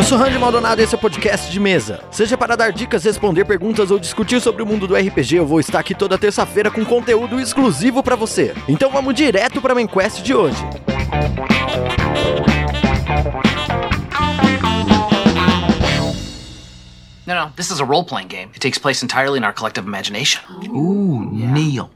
Eu sou Randy Maldonado e esse é o podcast de mesa. Seja para dar dicas, responder perguntas ou discutir sobre o mundo do RPG, eu vou estar aqui toda terça-feira com conteúdo exclusivo para você. Então vamos direto para a main quest de hoje. No, no, this is a role playing game. It takes place entirely in our collective imagination. Ooh, Neil.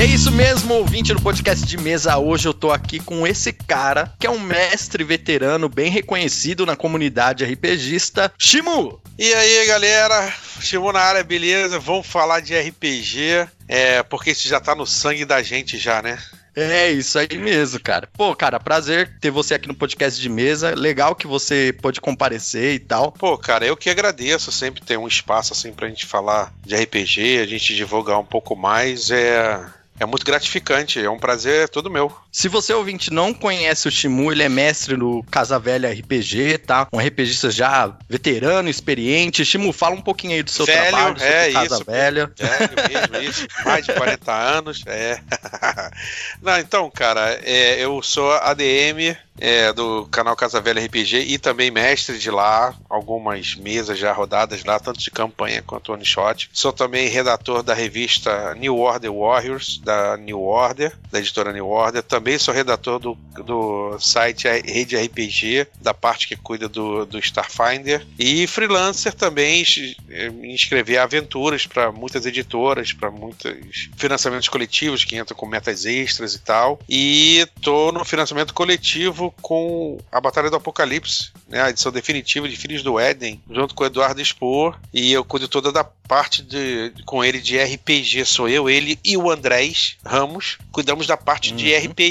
E é isso mesmo, ouvinte do podcast de mesa. Hoje eu tô aqui com esse cara, que é um mestre veterano bem reconhecido na comunidade RPGista, Shimu. E aí, galera? Shimu na área, beleza? Vamos falar de RPG, é, porque isso já tá no sangue da gente já, né? É isso aí mesmo, cara. Pô, cara, prazer ter você aqui no podcast de mesa. Legal que você pôde comparecer e tal. Pô, cara, eu que agradeço sempre ter um espaço assim pra gente falar de RPG, a gente divulgar um pouco mais. É, é muito gratificante, é um prazer todo meu. Se você ouvinte não conhece o Shimu, ele é mestre no Casa Velha RPG, tá? Um RPGista já veterano, experiente. Shimu, fala um pouquinho aí do seu Velho, trabalho, sobre é Casa isso, Velha. É, mesmo isso. Mais de 40 anos, é. Não, então, cara, é, eu sou ADM é, do canal Casa Velha RPG e também mestre de lá, algumas mesas já rodadas lá, tanto de campanha quanto one shot. Sou também redator da revista New Order Warriors, da New Order, da editora New Order. Também sou redator do, do site Rede RPG, da parte que cuida do, do Starfinder. E freelancer também, inscrevi a aventuras para muitas editoras, para muitos financiamentos coletivos que entram com metas extras e tal. E tô no financiamento coletivo com a Batalha do Apocalipse, né, a edição definitiva de Filhos do Éden, junto com o Eduardo Expor, e eu cuido toda da parte de, com ele de RPG, sou eu, ele e o Andrés Ramos, cuidamos da parte uhum. de RPG,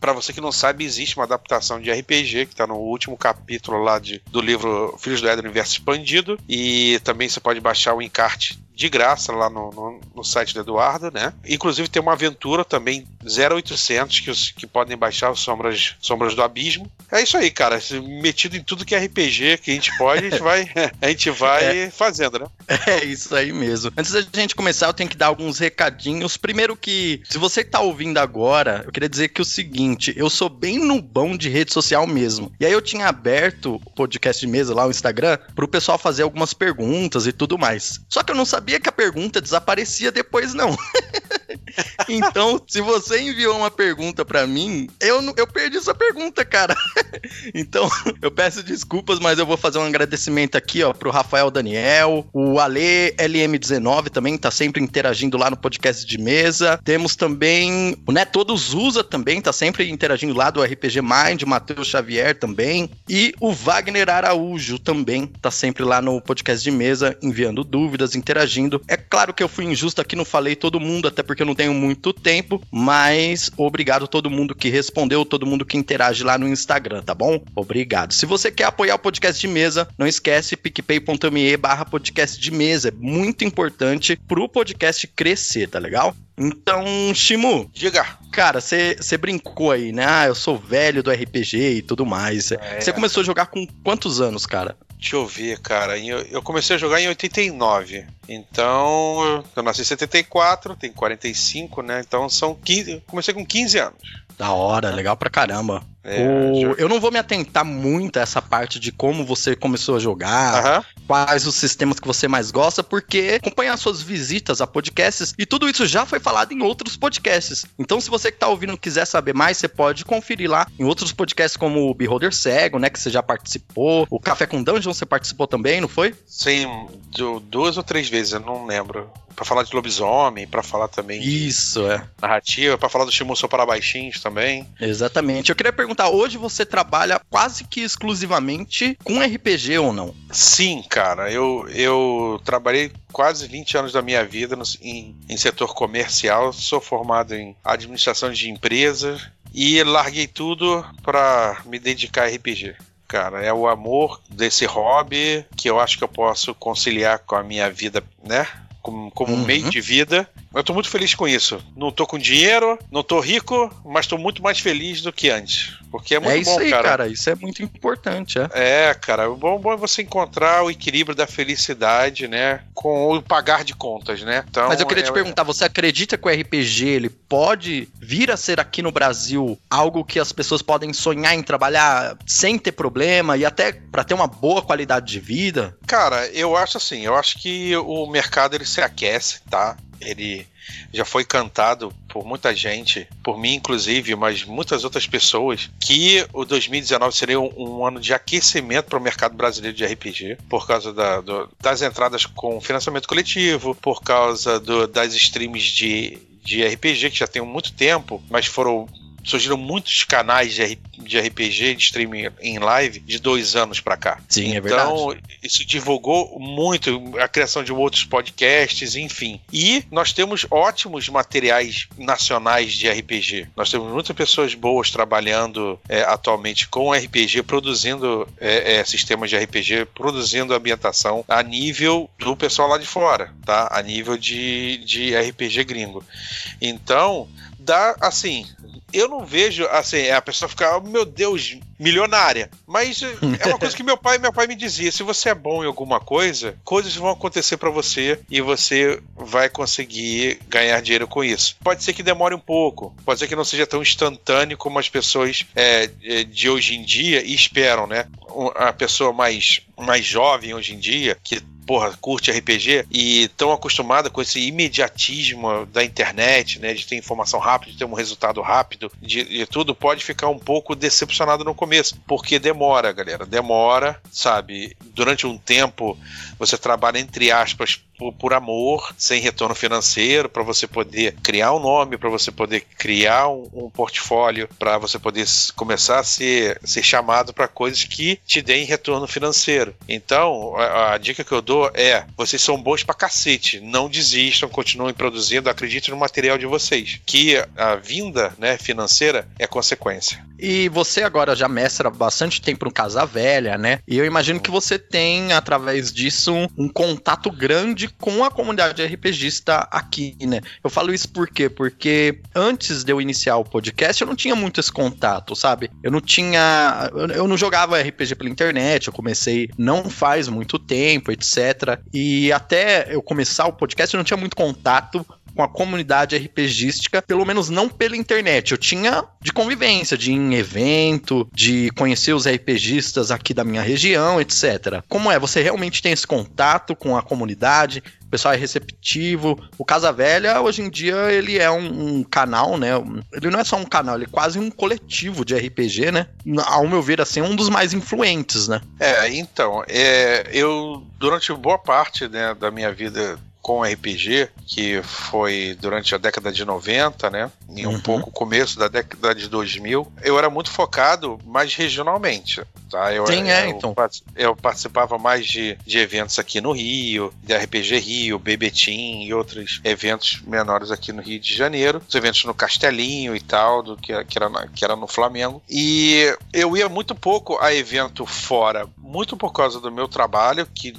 para você que não sabe, existe uma adaptação de RPG, que tá no último capítulo lá de, do livro Filhos do Éden Universo Expandido, e também você pode baixar o encarte de graça lá no, no, no, site do Eduardo, né? Inclusive tem uma aventura também 0800 que, os, que podem baixar os Sombras, Sombras do Abismo. É isso aí, cara. Metido em tudo que é RPG que a gente pode, a gente vai, a gente vai é. fazendo, né? É isso aí mesmo. Antes da gente começar, eu tenho que dar alguns recadinhos. Primeiro que, se você tá ouvindo agora, eu queria dizer que o seguinte, eu sou bem nubão de rede social mesmo. E aí eu tinha aberto o podcast de mesa lá, o Instagram, pro pessoal fazer algumas perguntas e tudo mais. Só que eu não sabia sabia que a pergunta desaparecia depois, não. então, se você enviou uma pergunta para mim, eu, eu perdi essa pergunta, cara. então, eu peço desculpas, mas eu vou fazer um agradecimento aqui, ó, pro Rafael Daniel, o Ale LM19 também tá sempre interagindo lá no podcast de mesa. Temos também o Né Todos Usa também, tá sempre interagindo lá do RPG Mind, Matheus Xavier também. E o Wagner Araújo também tá sempre lá no podcast de mesa, enviando dúvidas, interagindo é claro que eu fui injusto aqui, não falei todo mundo, até porque eu não tenho muito tempo, mas obrigado a todo mundo que respondeu, todo mundo que interage lá no Instagram, tá bom? Obrigado. Se você quer apoiar o podcast de mesa, não esquece picpay.me barra podcast de mesa. É muito importante pro podcast crescer, tá legal? Então, Shimu. Diga. Cara, você brincou aí, né? Ah, eu sou velho do RPG e tudo mais. Você é. começou a jogar com quantos anos, cara? Deixa eu ver, cara. Eu comecei a jogar em 89. Então, eu nasci em 74, tenho 45, né? Então são 15. Comecei com 15 anos. Da hora, legal pra caramba. É, o... Eu não vou me atentar muito a essa parte de como você começou a jogar, quais os sistemas que você mais gosta, porque acompanhar suas visitas a podcasts e tudo isso já foi falado em outros podcasts. Então, se você que tá ouvindo quiser saber mais, você pode conferir lá em outros podcasts como o Beholder Cego, né, que você já participou, o Café com Dungeon você participou também, não foi? Sim, duas ou três vezes, eu não lembro para falar de lobisomem, para falar também Isso, de é. narrativa, para falar do Shimuso para baixinhos também. Exatamente. Eu queria perguntar, hoje você trabalha quase que exclusivamente com RPG ou não? Sim, cara. Eu, eu trabalhei quase 20 anos da minha vida no, em, em setor comercial. Sou formado em administração de empresas e larguei tudo para me dedicar a RPG cara. É o amor desse hobby que eu acho que eu posso conciliar com a minha vida, né? como, como uhum. meio de vida. Eu tô muito feliz com isso. Não tô com dinheiro, não tô rico, mas tô muito mais feliz do que antes. Porque é muito é isso bom, aí, cara. cara. Isso é muito importante, é. É, cara, o bom, bom é você encontrar o equilíbrio da felicidade, né? Com o pagar de contas, né? Então, Mas eu queria é- te perguntar, você acredita que o RPG ele pode vir a ser aqui no Brasil algo que as pessoas podem sonhar em trabalhar sem ter problema e até pra ter uma boa qualidade de vida? Cara, eu acho assim, eu acho que o mercado ele se aquece, tá? Ele já foi cantado por muita gente, por mim inclusive, mas muitas outras pessoas, que o 2019 seria um, um ano de aquecimento para o mercado brasileiro de RPG, por causa da- do- das entradas com financiamento coletivo, por causa do- das streams de, de RPG que já tem muito tempo, mas foram surgiram muitos canais de, RPG de streaming em live de dois anos pra cá. Sim, é então, isso divulgou muito a criação de outros podcasts, enfim. E nós temos ótimos materiais nacionais de RPG. Nós temos muitas pessoas boas trabalhando é, atualmente com RPG, produzindo é, é, sistemas de RPG, produzindo ambientação a nível do pessoal lá de fora, tá? A nível de, de RPG gringo. Então, dá assim. Eu não vejo assim, a pessoa ficar, oh, meu Deus, milionária. Mas é uma coisa que meu pai, meu pai me dizia: se você é bom em alguma coisa, coisas vão acontecer pra você e você vai conseguir ganhar dinheiro com isso. Pode ser que demore um pouco, pode ser que não seja tão instantâneo como as pessoas é, é, de hoje em dia esperam, né? A pessoa mais, mais jovem hoje em dia, que porra, curte RPG e tão acostumada com esse imediatismo da internet, né, de ter informação rápida, de ter um resultado rápido, de, de tudo, pode ficar um pouco decepcionado no começo, porque demora, galera, demora, sabe? Durante um tempo você trabalha entre aspas por, por amor, sem retorno financeiro, para você poder criar um nome, para você poder criar um, um portfólio, para você poder começar a ser, ser chamado para coisas que te deem retorno financeiro. Então, a, a dica que eu dou é: vocês são bons pra cacete, não desistam, continuem produzindo, acreditem no material de vocês, que a vinda né, financeira é consequência. E você agora já mestra bastante tempo no Casa Velha, né? E eu imagino que você tem, através disso, um, um contato grande com a comunidade RPGista aqui, né? Eu falo isso por quê? Porque antes de eu iniciar o podcast, eu não tinha muito esse contato, sabe? Eu não tinha. Eu não jogava RPG pela internet, eu comecei não faz muito tempo, etc. E até eu começar o podcast, eu não tinha muito contato com a comunidade RPGística, pelo menos não pela internet. Eu tinha de convivência, de ir em evento, de conhecer os RPGistas aqui da minha região, etc. Como é? Você realmente tem esse contato com a comunidade? O pessoal é receptivo. O Casa Velha, hoje em dia, ele é um, um canal, né? Ele não é só um canal, ele é quase um coletivo de RPG, né? Ao meu ver, assim, é um dos mais influentes, né? É, então, é, eu durante boa parte né, da minha vida com RPG, que foi durante a década de 90, né? E um Uhum. pouco o começo da década de 2000, eu era muito focado mais regionalmente, tá? Eu, Sim, é, eu, então. part- Eu participava mais de, de eventos aqui no Rio, de RPG Rio, Bebetim e outros eventos menores aqui no Rio de Janeiro, os eventos no Castelinho e tal, do que, que, era, na- que era no Flamengo. E eu ia muito pouco a evento fora, muito por causa do meu trabalho, que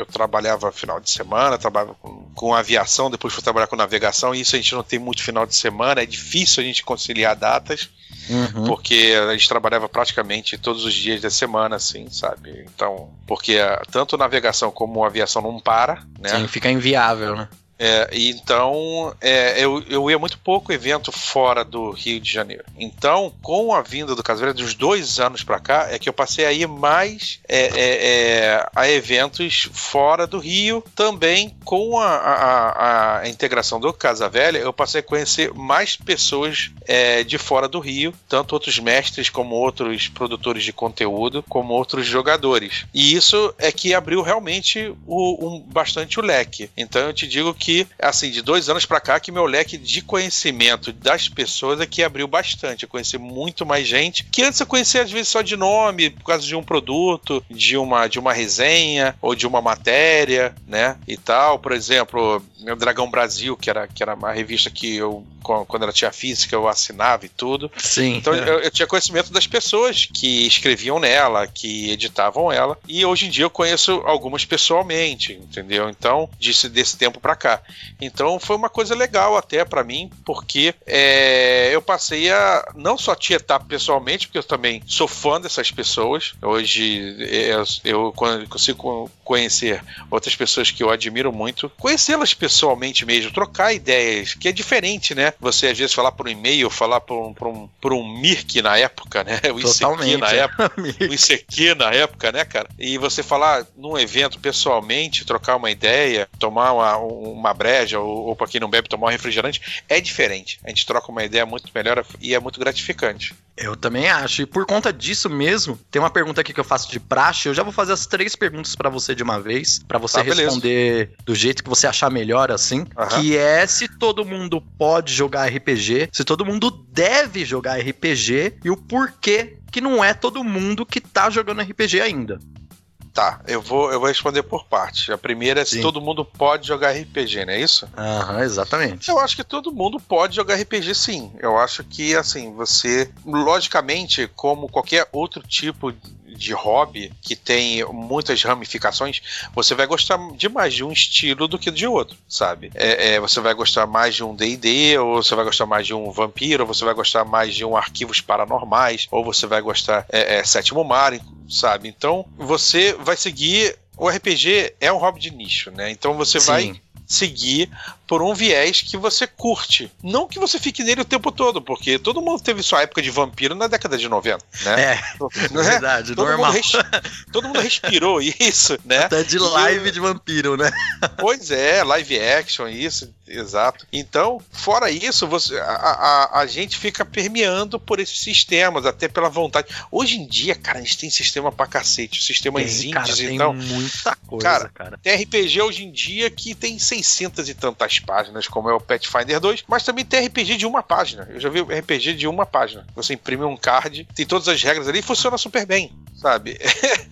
eu trabalhava final de semana, trabalhava com, com aviação, depois fui trabalhar com navegação, e isso a gente não tem muito final de semana, é difícil a gente conciliar datas, Uhum. porque a gente trabalhava praticamente todos os dias da semana, assim, sabe? Então, porque ah, tanto navegação como aviação não para, né? Sim, fica inviável, né? É, então é, eu, eu ia muito pouco evento fora do Rio de Janeiro. Então, com a vinda do Casaveira dos dois anos pra cá, é que eu passei a ir mais é, é, é, a eventos fora do Rio. Também com a, a- a integração do Casa Velha, eu passei a conhecer mais pessoas é, de fora do Rio, tanto outros mestres como outros produtores de conteúdo, como outros jogadores. E isso é que abriu realmente o, um, bastante o leque. Então eu te digo que, assim, de dois anos pra cá, que meu leque de conhecimento das pessoas é que abriu bastante. Eu conheci muito mais gente que antes eu conhecia às vezes só de nome, por causa de um produto, de uma, de uma resenha ou de uma matéria, né? E tal. Por exemplo, o Dragão Brasil, que era, que era uma revista que eu, quando ela tinha física, eu assinava e tudo. Sim. Então é. eu, eu tinha conhecimento das pessoas que escreviam nela, que editavam ela, e hoje em dia eu conheço algumas pessoalmente, entendeu? Então, desse, desse tempo pra cá. Então foi uma coisa legal até pra mim, porque é, eu passei a não só tietar pessoalmente, porque eu também sou fã dessas pessoas. Hoje é, eu, eu consigo conhecer outras pessoas que eu admiro muito, conhecê-las pessoalmente mesmo, trocar ideias, que é diferente, né? Você às vezes falar por um e-mail, falar por um, por um, por um Mirk na época, né? O ICQ na época. o ICQ na época, né, cara? E você falar num evento pessoalmente, trocar uma ideia, tomar uma, uma breja, ou, ou pra quem não bebe, tomar um refrigerante, é diferente. A gente troca uma ideia muito melhor e é muito gratificante. Eu também acho. E por conta disso mesmo, tem uma pergunta aqui que eu faço de praxe. Eu já vou fazer as três perguntas para você de uma vez, para você tá, responder do jeito que você achar melhor, assim. Uhum. Que é se todo mundo pode jogar RPG, se todo mundo deve jogar RPG e o porquê que não é todo mundo que tá jogando RPG ainda. Tá, eu vou, eu vou responder por parte. A primeira é se Sim. todo mundo pode jogar RPG, não é isso? Aham, exatamente. Eu acho que todo mundo pode jogar RPG sim. Eu acho que, assim, você, logicamente, como qualquer outro tipo de hobby que tem muitas ramificações, você vai gostar de mais de um estilo do que de outro, sabe? É, é, você vai gostar mais de um D&D, ou você vai gostar mais de um vampiro, ou você vai gostar mais de um arquivos paranormais, ou você vai gostar é, é sétimo mar, sabe? Então você vai seguir o RPG é um hobby de nicho, né? Então você Sim. vai seguir por um viés que você curte. Não que você fique nele o tempo todo, porque todo mundo teve sua época de vampiro na década de 90, né? É, é? verdade, todo normal. Mundo todo mundo respirou isso, né? Até de live e... de vampiro, né? Pois é, live action, isso, exato. Então, fora isso, você, a, a, a gente fica permeando por esses sistemas, até pela vontade. Hoje em dia, cara, a gente tem sistema pra cacete, sistemas tem, indies, cara, então. Tem muita coisa, cara, cara. Tem RPG hoje em dia que tem 600 e tantas páginas, como é o Pathfinder 2, mas também tem RPG de uma página. Eu já vi RPG de uma página. Você imprime um card, tem todas as regras ali e funciona super bem, sabe?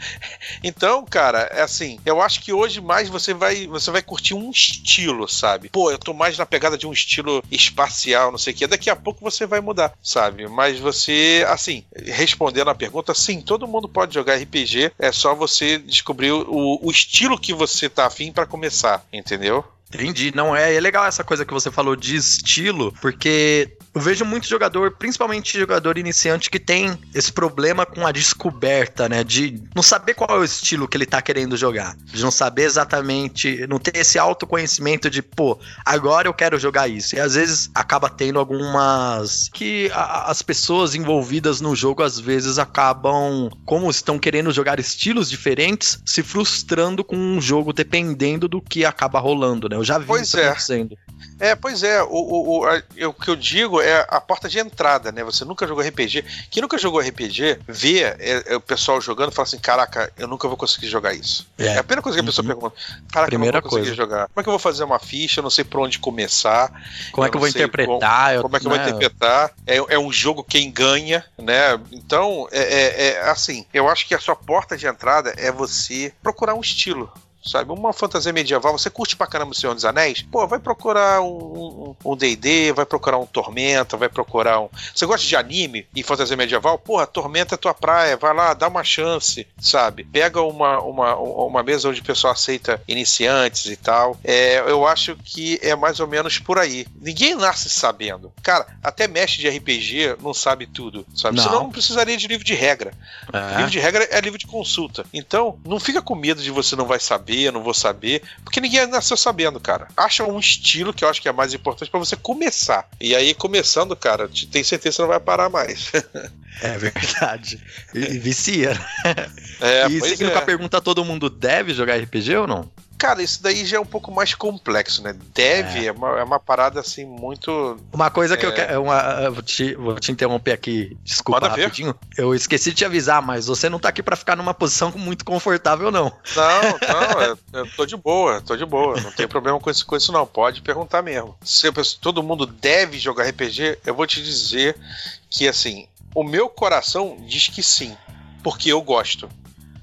então, cara, é assim, eu acho que hoje mais você vai, você vai curtir um estilo, sabe? Pô, eu tô mais na pegada de um estilo espacial, não sei o que. Daqui a pouco você vai mudar, sabe? Mas você, assim, respondendo a pergunta, sim, todo mundo pode jogar RPG, é só você descobrir o, o estilo que você tá afim para começar, entendeu? Entendi. Não, é, é legal essa coisa que você falou de estilo, porque eu vejo muito jogador, principalmente jogador iniciante, que tem esse problema com a descoberta, né? De não saber qual é o estilo que ele tá querendo jogar. De não saber exatamente, não ter esse autoconhecimento de, pô, agora eu quero jogar isso. E às vezes acaba tendo algumas. que a, as pessoas envolvidas no jogo às vezes acabam, como estão querendo jogar estilos diferentes, se frustrando com um jogo dependendo do que acaba rolando, né? Eu já vi pois isso é. acontecendo. É, pois é, o, o, o, a, o que eu digo é a porta de entrada, né? Você nunca jogou RPG. Quem nunca jogou RPG, vê é, é o pessoal jogando e fala assim: caraca, eu nunca vou conseguir jogar isso. É, é a primeira coisa que a pessoa uhum. pergunta: caraca, Primeira eu não vou conseguir coisa. jogar. Como é que eu vou fazer uma ficha? Eu não sei por onde começar. Como é que eu vou interpretar? Como, como, é que eu vou né? interpretar? É, é um jogo quem ganha, né? Então, é, é, é assim, eu acho que a sua porta de entrada é você procurar um estilo sabe? Uma fantasia medieval, você curte pra caramba o Senhor dos Anéis? Pô, vai procurar um D&D, um, um vai procurar um Tormenta, vai procurar um... Você gosta de anime e fantasia medieval? Porra, Tormenta é tua praia, vai lá, dá uma chance, sabe? Pega uma, uma, uma mesa onde o pessoal aceita iniciantes e tal. É, eu acho que é mais ou menos por aí. Ninguém nasce sabendo. Cara, até mestre de RPG não sabe tudo, sabe? Não. Senão não precisaria de livro de regra. É. Livro de regra é livro de consulta. Então, não fica com medo de você não vai saber saber, não vou saber. Porque ninguém nasceu sabendo, cara. Acha um estilo que eu acho que é mais importante para você começar. E aí, começando, cara, tem certeza que você não vai parar mais. é verdade. E, vicia. É, e seguindo é. com a pergunta, todo mundo deve jogar RPG ou não? Cara, isso daí já é um pouco mais complexo, né? Deve é, é, uma, é uma, parada assim muito. Uma coisa que eu é. quero. Uma, vou, te, vou te interromper aqui, desculpa Pode rapidinho. Ver. Eu esqueci de te avisar, mas você não tá aqui para ficar numa posição muito confortável, não. Não, não, eu, eu tô de boa, tô de boa. Não tem problema com isso, com isso, não. Pode perguntar mesmo. Se todo mundo deve jogar RPG, eu vou te dizer que assim, o meu coração diz que sim, porque eu gosto.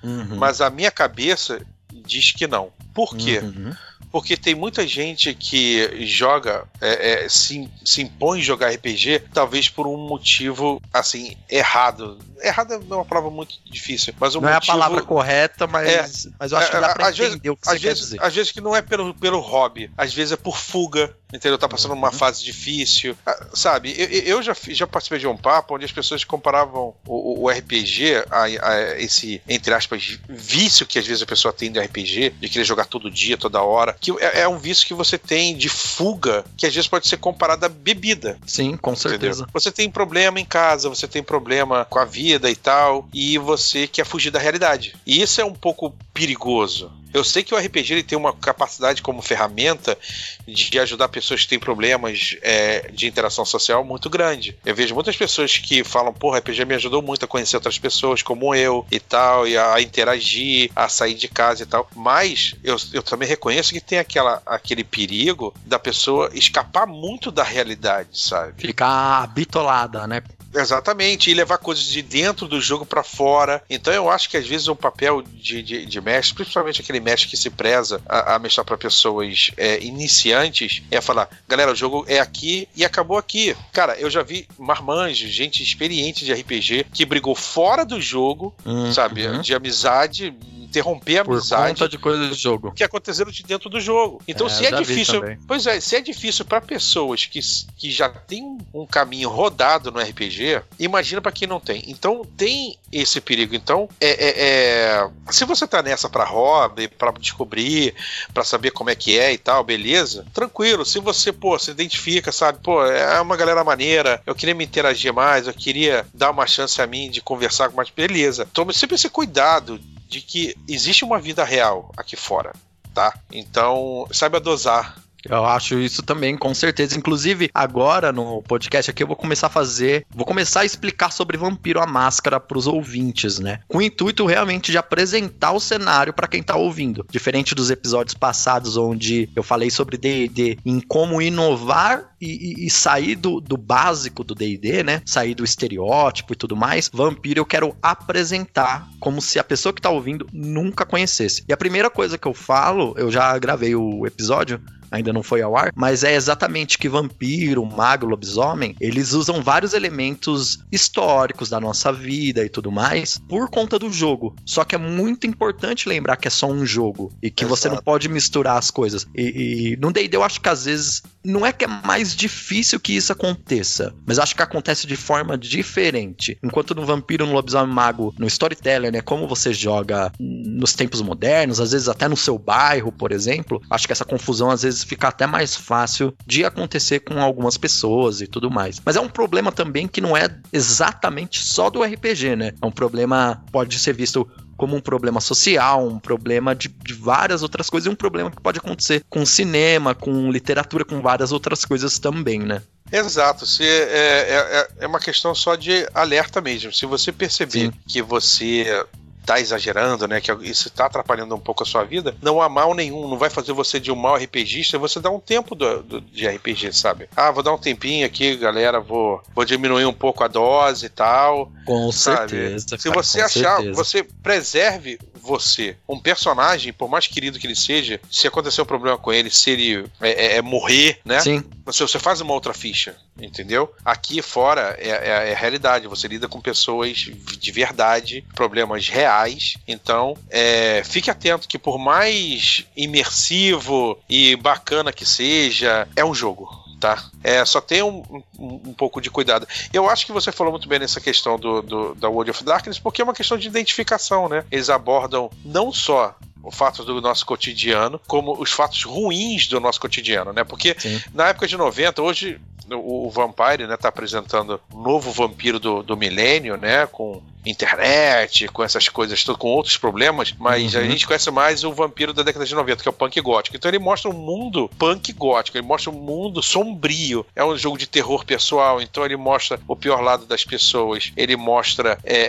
Uhum. Mas a minha cabeça diz que não. Por quê? Uhum. Porque tem muita gente que joga, é, é, se, se impõe jogar RPG, talvez por um motivo, assim, errado. Errado é uma palavra muito difícil, mas um não motivo... é a palavra correta, mas, É, mas eu acho que É, dá pra às vezes- o que você às vezes, dizer. às vezes que não é pelo, pelo hobby, às vezes é por fuga, entendeu? Tá passando Uhum. uma fase difícil. Ah, Sabe, eu, eu já, já participei de um papo onde as pessoas comparavam o, o- o RPG a, a esse, entre aspas, vício que às vezes a pessoa tem do RPG, de querer jogar todo dia, toda hora, que é, é um vício que você tem de fuga, que às vezes pode ser comparado à bebida. Sim, com certeza. Entendeu? Você tem problema em casa, você tem problema com a vida e tal, e você quer fugir da realidade. E isso é um pouco perigoso. Eu sei que o RPG ele tem uma capacidade como ferramenta de ajudar pessoas que têm problemas é, de interação social muito grande. Eu vejo muitas pessoas que falam, porra, RPG me ajudou muito a conhecer outras pessoas como eu e tal, e a interagir, a sair de casa e tal. Mas eu, eu também reconheço que tem aquela, aquele perigo da pessoa escapar muito da realidade, sabe? Ficar bitolada, né? Exatamente, e levar coisas de dentro do jogo pra fora. Então eu acho que às vezes o papel de, de, de mestre, principalmente aquele mestre que se preza a, a mestrar pra pessoas é, iniciantes, é falar: galera, o jogo é aqui e acabou aqui. Cara, eu já vi marmanjos, gente experiente de RPG, que brigou fora do jogo, Uhum. sabe? De amizade, interromper a Por amizade conta de coisas do jogo. que aconteceram de dentro do jogo. Então, É, se é difícil. Pois é, se é difícil para pessoas que, que já têm um- um caminho rodado no RPG, imagina para quem não tem. Então, tem esse perigo. Então, é, é- é- se você tá nessa para hobby, para descobrir, para saber como é que é e tal, beleza, tranquilo. Se você, pô, se identifica, sabe, pô, é uma galera maneira, eu queria me interagir mais, eu queria dar uma chance a mim de conversar com mais, beleza. Tome sempre esse cuidado de que existe uma vida real aqui fora, tá? Então, saiba dosar. Eu acho isso também, com certeza. Inclusive, agora no podcast aqui eu vou começar a fazer. Vou começar a explicar sobre Vampiro a Máscara pros ouvintes, né? Com o intuito realmente de apresentar o cenário pra quem tá ouvindo. Diferente dos episódios passados, onde eu falei sobre DD, em como inovar e, e- e sair do, do básico do DD, né? Sair do estereótipo e tudo mais. Vampiro eu quero apresentar como se a pessoa que tá ouvindo nunca conhecesse. E a primeira coisa que eu falo, eu já gravei o episódio ainda não foi ao ar, mas é exatamente que vampiro, mago, lobisomem, eles usam vários elementos históricos da nossa vida e tudo mais por conta do jogo. Só que é muito importante lembrar que é só um jogo e que você não Exato. pode misturar as coisas. E, e no D&D eu acho que às vezes não é que é mais difícil que isso aconteça, mas acho que acontece de forma diferente. Enquanto no vampiro, no lobisomem mago, no storyteller, né, como você joga nos tempos modernos, às vezes até no seu bairro, por exemplo, acho que essa confusão às vezes fica até mais fácil de acontecer com algumas pessoas e tudo mais. Mas é um problema também que não é exatamente só do RPG, né? É um problema pode ser visto como um problema social, um problema de, de várias outras coisas, e um problema que pode acontecer com cinema, com literatura, com várias outras coisas também, né? Exato, se é, é, é uma questão só de alerta mesmo. Se você perceber Sim. que você tá exagerando, né, que isso tá atrapalhando um pouco a sua vida, não há mal nenhum, não vai fazer você de um mau RPGista, você dá um tempo do, do- de RPG, sabe? Ah, vou dar um tempinho aqui, galera, vou, vou diminuir um pouco a dose e tal, Com sabe? certeza. Se cara, você com achar, certeza. você preserve você. Um personagem, por mais querido que ele seja, se acontecer um problema com ele, se ele é, é- é morrer, né? Sim, Você, você faz uma outra ficha, entendeu? Aqui fora é, é- é realidade. Você lida com pessoas de verdade, problemas reais. Então, é, fique atento que por mais imersivo e bacana que seja, é um jogo. Tá? É, só tenha um, um, um pouco de cuidado. Eu acho que você falou muito bem nessa questão do, do- da World of Darkness, porque é uma questão de identificação, né? Eles abordam não só o fato do nosso cotidiano, como os fatos ruins do nosso cotidiano, né? Porque Sim. na época de 90, hoje o, o Vampire, né, tá apresentando um novo vampiro do, do milênio, né, com internet, com essas coisas, com outros problemas, mas Uhum. a gente conhece mais o vampiro da década de 90, que é o punk gótico. Então ele mostra um mundo punk gótico, ele mostra um mundo sombrio. É um jogo de terror pessoal, então ele mostra o pior lado das pessoas, ele mostra é, é,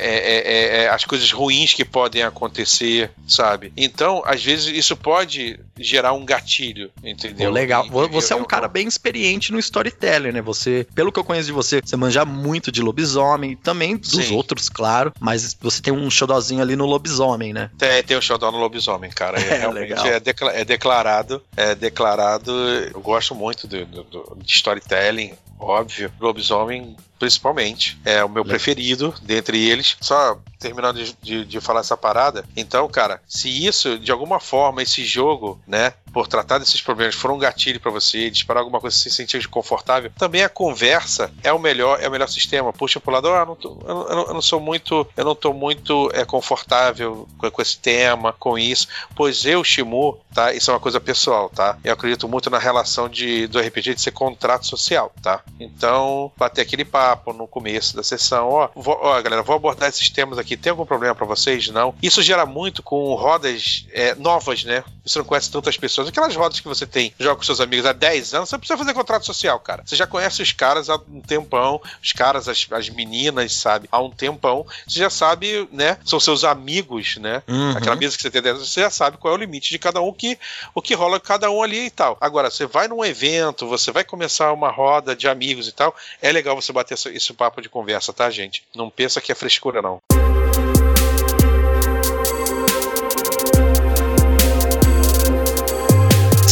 é, é, as coisas ruins que podem acontecer, sabe? Então, às vezes, isso pode gerar um gatilho, entendeu? Pô, legal. E- Vo- Você é um cara bem experiente no storytelling, né? Você, pelo que eu conheço de você, você manja muito de lobisomem, também dos Sim. outros, claro. Claro, mas você tem um xodózinho ali no lobisomem, né? Tem, tem o Showdown no lobisomem, cara. É, É, realmente legal. é, decla- é declarado. É declarado. Eu gosto muito do, do- do- de storytelling, óbvio. Lobisomem, principalmente. É o meu preferido dentre eles. Só terminando de, de- de falar essa parada. Então, cara, se isso, de alguma forma, esse jogo, né, por tratar desses problemas, for um gatilho pra você, disparar alguma coisa você se sentir confortável, também a conversa é o melhor, é o melhor sistema. Puxa pro lado, ah, não tô- eu, não, eu não- sou muito, eu não tô muito é, confortável com, com esse tema, com isso. Pois eu, Shimu, tá? Isso é uma coisa pessoal, tá? Eu acredito muito na relação de, do RPG de ser contrato social, tá? Então, bater aquele papo no começo da sessão, ó, vou- ó, galera, vou abordar esses temas aqui. Tem algum problema pra vocês? Não. Isso gera muito com rodas é, novas, né? Você não conhece tantas pessoas. Aquelas rodas que você tem, joga com seus amigos há 10 anos, você não precisa fazer contrato social, cara. Você já conhece os caras há um tempão, os caras, as, as meninas, sabe? Há um tempão. Você já sabe, né? São seus amigos, né? Uhum. Aquela mesa que você tem dentro, você já sabe qual é o limite de cada um, que, o que rola com cada um ali e tal. Agora, você vai num evento, você vai começar uma roda de amigos e tal, é legal você bater esse, esse papo de conversa, tá, gente? Não pensa que é frescura, não.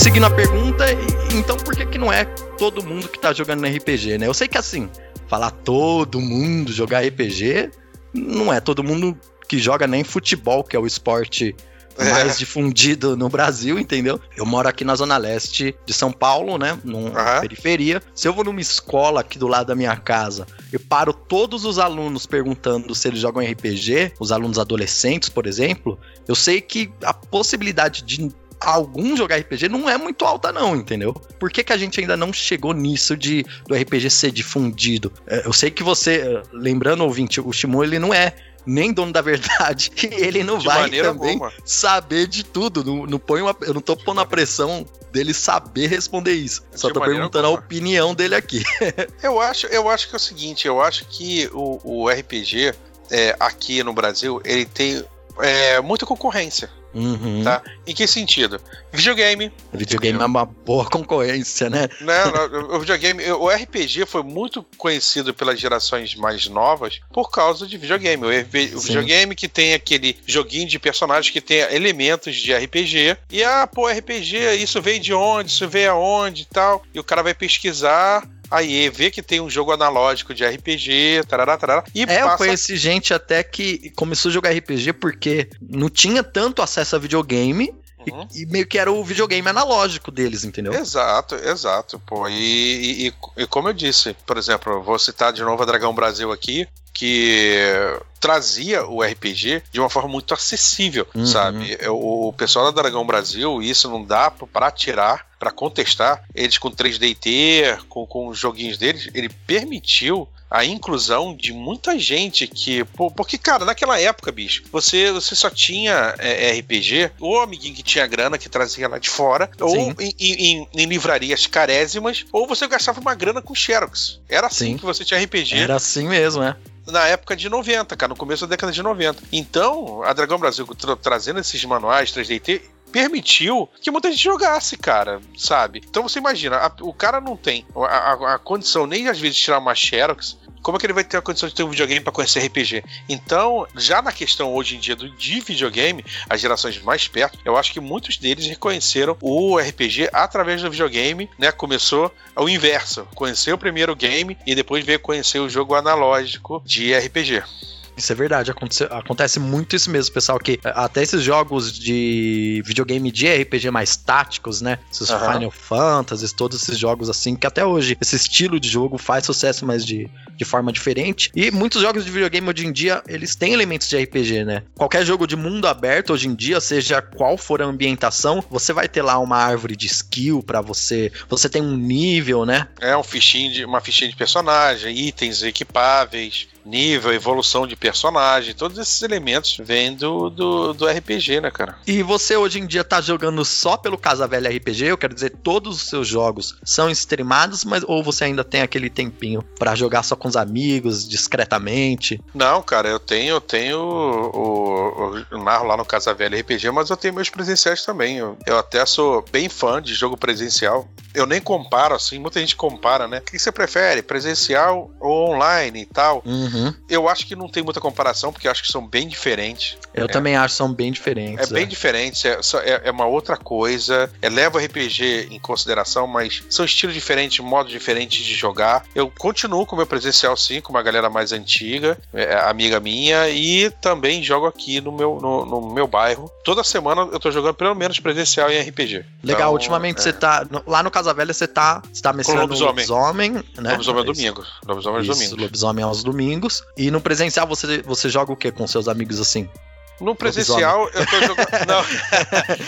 Seguindo a pergunta, então por que que não é todo mundo que tá jogando RPG, né? Eu sei que assim, falar todo mundo jogar RPG, não é todo mundo que joga nem futebol, que é o esporte mais difundido no Brasil, entendeu? Eu moro aqui na zona leste de São Paulo, né, numa Aham. periferia. Se eu vou numa escola aqui do lado da minha casa e paro todos os alunos perguntando se eles jogam RPG, os alunos adolescentes, por exemplo, eu sei que a possibilidade de algum jogar RPG não é muito alta não, entendeu? Por que, que a gente ainda não chegou nisso de do RPG ser difundido? É, Eu sei que você, eh, lembrando ouvinte, o Shimu ele não é nem dono da verdade, e ele não de vai também alguma. saber de tudo. Não, não põe uma, eu não tô pondo a pressão dele saber responder isso. Só De tô perguntando a alguma. opinião dele aqui. Eu acho, eu acho que é o seguinte, eu acho que o, o RPG é, aqui no Brasil, ele tem é, muita concorrência, Uhum. tá? Em que sentido? Videogame, Videogame é uma boa concorrência, né? né? o videogame, o RPG foi muito conhecido pelas gerações mais novas por causa de videogame. O, o videogame que tem aquele joguinho de personagens que tem elementos de RPG. E ah, pô, RPG, isso veio de onde? Isso veio aonde e tal. E o cara vai pesquisar. Aí vê que tem um jogo analógico de RPG, tarará, tarará, e É, eu passa conheci gente até que começou a jogar RPG porque não tinha tanto acesso a videogame Uhum. e, meio que era o videogame analógico deles, entendeu? Exato, exato, pô. E, e- e- como eu disse, por exemplo, eu vou citar de novo a Dragão Brasil aqui, que trazia o RPG de uma forma muito acessível, Uhum. sabe? O, pessoal da Dragão Brasil, isso não dá para tirar, para contestar, eles com 3DT, com, com os joguinhos deles, ele permitiu a inclusão de muita gente que. Porque, cara, naquela época, bicho, você, você só tinha é, RPG, ou amiguinho que tinha grana que trazia lá de fora, ou em, em- em- livrarias carésimas, ou você gastava uma grana com Xerox. Era assim Sim. que você tinha RPG Era assim mesmo, né? na época de 90, cara, no começo da década de 90. Então, a Dragão Brasil tra- trazendo esses manuais 3DT permitiu que muita gente jogasse, cara, sabe? Então você imagina, a- o cara não tem a, a- a condição nem às vezes de tirar uma Xerox, como é que ele vai ter a condição de ter um videogame para conhecer RPG? Então, já na questão hoje em dia do, de videogame, as gerações mais perto, eu acho que muitos deles reconheceram o RPG através do videogame, né? Começou o inverso, conheceu o primeiro game e depois veio conhecer o jogo analógico de RPG. Isso é verdade, acontece, acontece muito isso mesmo, pessoal, que eh, até esses jogos de videogame de RPG mais táticos, né? Esses Aham. Final Fantasy, todos esses jogos assim, que até hoje esse estilo de jogo faz sucesso, mas de, de forma diferente. E muitos jogos de videogame hoje em dia, eles têm elementos de RPG, né? Qualquer jogo de mundo aberto hoje em dia, seja qual for a ambientação, você vai ter lá uma árvore de skill pra você, você tem um nível, né? É um fichinho de, uma fichinha de personagem, itens equipáveis, nível, evolução de personagem, todos esses elementos vêm do, do, do RPG, né, cara? E você hoje em dia tá jogando só pelo Casa Velha RPG? Eu quero dizer, todos os seus jogos são streamados, mas ou você ainda tem aquele tempinho pra jogar só com os amigos, discretamente? Não, cara, eu tenho, eu tenho o, o, eu narro lá no Casa Velha RPG, mas eu tenho meus presenciais também. Eu, eu até sou bem fã de jogo presencial. eu nem comparo assim, muita gente compara, né? O que você prefere, presencial ou online e tal? Uhum. Eu acho que não tem muita comparação, porque eu acho que são bem diferentes. Eu É. também acho que são bem diferentes. É bem diferente, é, é- é uma outra coisa. É, leva o RPG em consideração, mas são estilos diferentes, modos diferentes de jogar. Eu continuo com o meu presencial sim, com uma galera mais antiga, é, amiga minha, e também jogo aqui no meu, no, no meu bairro. Toda semana eu tô jogando pelo menos presencial em RPG. Legal, Então, ultimamente é, você tá. no- Lá no Casa Velha você tá. Você tá mestrando lobisomem. lobisomem, né? Lobisomem é domingo. Lobisomem é domingo. lobisomem aos domingos. E no presencial você, você joga o que com seus amigos assim? No presencial, eu tô jogando. Não,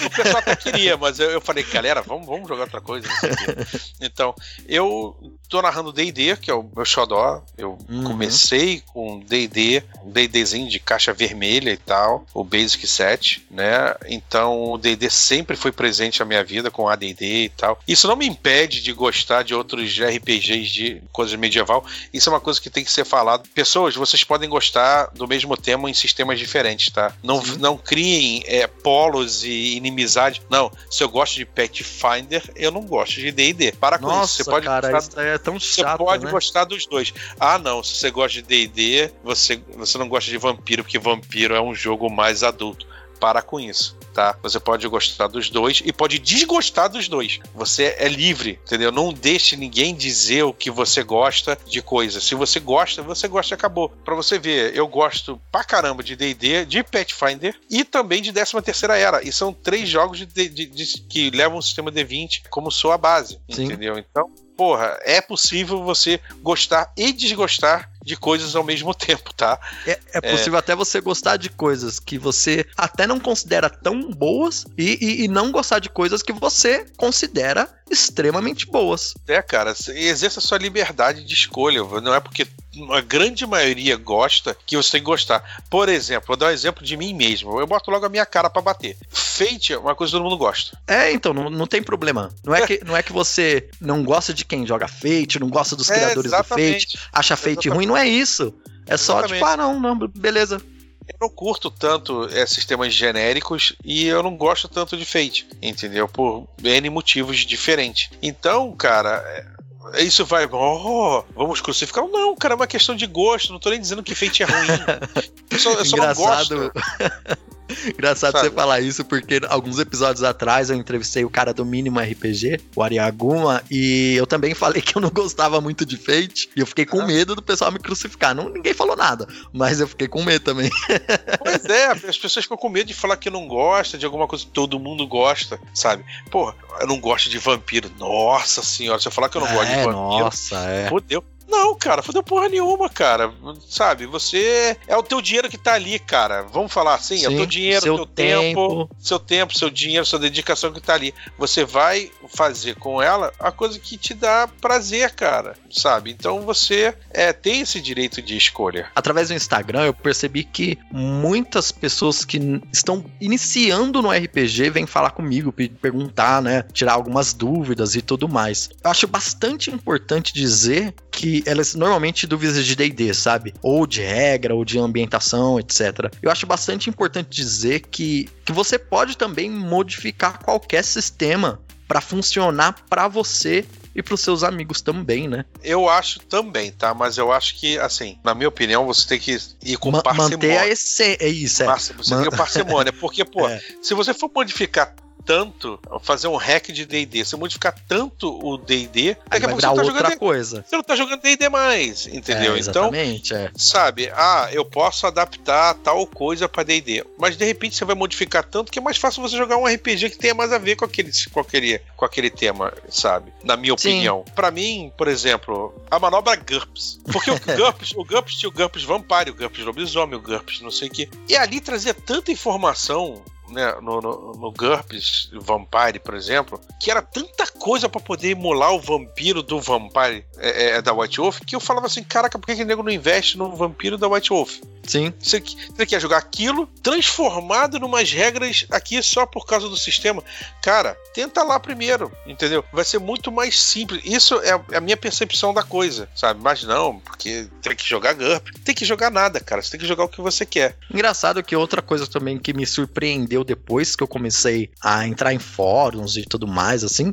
o pessoal até queria, mas eu, eu falei, galera, vamos, vamos jogar outra coisa. Então, eu tô narrando DD, que é o meu xodó. Eu Uhum. comecei com DD, um DDzinho de caixa vermelha e tal, o Basic 7, né? Então, o DD sempre foi presente na minha vida com ADD e tal. Isso não me impede de gostar de outros RPGs de coisa medieval. Isso é uma coisa que tem que ser falado. Pessoas, vocês podem gostar do mesmo tema em sistemas diferentes, tá? Não, Sim. não criem é, polos e inimizade. Não, se eu gosto de Pathfinder, eu não gosto de D&D. Para com Nossa, isso. Você pode cara, gostar isso é tão você chato. pode né? gostar dos dois. Ah, não. Se você gosta de DD, você, você não gosta de vampiro, porque vampiro é um jogo mais adulto. Para com isso, tá? Você pode gostar dos dois e pode desgostar dos dois. Você é livre, entendeu? Não deixe ninguém dizer o que você gosta de coisa. Se você gosta, você gosta e acabou. Pra você ver, eu gosto pra caramba de D&D, de Pathfinder e também de 13 terceira Era. E são três jogos de, de- de- de- que levam o sistema D20 como sua base, Sim. entendeu? Então, porra, é possível você gostar e desgostar de coisas ao mesmo tempo, tá? É, é possível até você gostar de coisas que você até não considera tão boas e, e- e não gostar de coisas que você considera extremamente boas. É, cara, exerça a sua liberdade de escolha. Não é porque a grande maioria gosta que você tem que gostar. Por exemplo, vou dar um exemplo de mim mesmo. Eu boto logo a minha cara pra bater. Fate é uma coisa que todo mundo gosta. É, então, não, não tem problema. Não é, que, não é que você não gosta de quem joga Fate, não gosta dos É, criadores do Fate, acha Fate Exatamente. ruim, não é isso. É só Exatamente. tipo, ah, não, não, beleza. Eu não curto tanto é, sistemas genéricos e eu não gosto tanto de Fate, entendeu? Por N motivos diferentes. Então, cara. é- Isso vai, oh, vamos crucificar? Não, cara, é uma questão de gosto. Não tô nem dizendo que Fate é ruim. Eu só, eu só não gosto. Engraçado. Sabe? você falar isso, porque alguns episódios atrás eu entrevistei o cara do Mínimo RPG, o Ariaguma, e eu também falei que eu não gostava muito de Fate, e eu fiquei com Ah. medo do pessoal me crucificar. Não, ninguém falou nada, mas eu fiquei com medo também. Pois é, as pessoas ficam com medo de falar que não gosta de alguma coisa que todo mundo gosta, sabe? Pô, eu não gosto de vampiro. Nossa senhora, se eu falar que eu não gosto de é, vampiro, nossa, é. fodeu. Não, cara, fodeu porra nenhuma, cara. Sabe, você. É o teu dinheiro que tá ali, cara. Vamos falar assim: é o Sim, teu dinheiro, seu teu tempo, tempo. seu tempo, seu dinheiro, sua dedicação que tá ali. Você vai fazer com ela a coisa que te dá prazer, cara. Sabe? Então você é, tem esse direito de escolha. Através do Instagram, eu percebi que muitas pessoas que estão iniciando no RPG vêm falar comigo, pe- perguntar, né? Tirar algumas dúvidas e tudo mais. Eu acho bastante importante dizer que elas normalmente dúvidas de DD, sabe? Ou de regra, ou de ambientação, etc. Eu acho bastante importante dizer que, que você pode também modificar qualquer sistema para funcionar para você e para os seus amigos também, né? Eu acho também, tá? Mas eu acho que, assim, na minha opinião, você tem que ir com Ma- parcimônia. manter a essência. É isso, é. Você Man- tem que parcimônia. Porque, pô, É. se você for modificar tanto, fazer um hack de D&D, se modificar tanto o D&D, daqui a pouco você não tá outra jogando coisa. você não tá jogando D&D mais, entendeu? É, então, exatamente, é. sabe, ah, eu posso adaptar tal coisa pra D&D, mas de repente você vai modificar tanto que é mais fácil você jogar um RPG que tenha mais a ver com aquele, com aquele, com aquele tema, sabe? Na minha opinião. Pra mim, por exemplo, a manobra GURPS. Porque o GURPS, o GURPS tinha o GURPS Vampire, o GURPS Lobisomem, o GURPS não sei o quê. E ali trazia tanta informação né, no, no, no GURPS Vampire, por exemplo, que era tanta coisa pra poder emular o vampiro do Vampire é, é, da White Wolf, que eu falava assim, caraca, por que, que o nego não investe no vampiro da White Wolf? Sim. Você, você quer jogar aquilo transformado numas regras aqui só por causa do sistema. Cara, tenta lá primeiro, entendeu? Vai ser muito mais simples. Isso é a minha percepção da coisa, sabe? Mas não, porque tem que jogar GURP. Tem que jogar nada, cara. Você tem que jogar o que você quer. Engraçado que outra coisa também que me surpreendeu depois que eu comecei a entrar em fóruns e tudo mais, assim,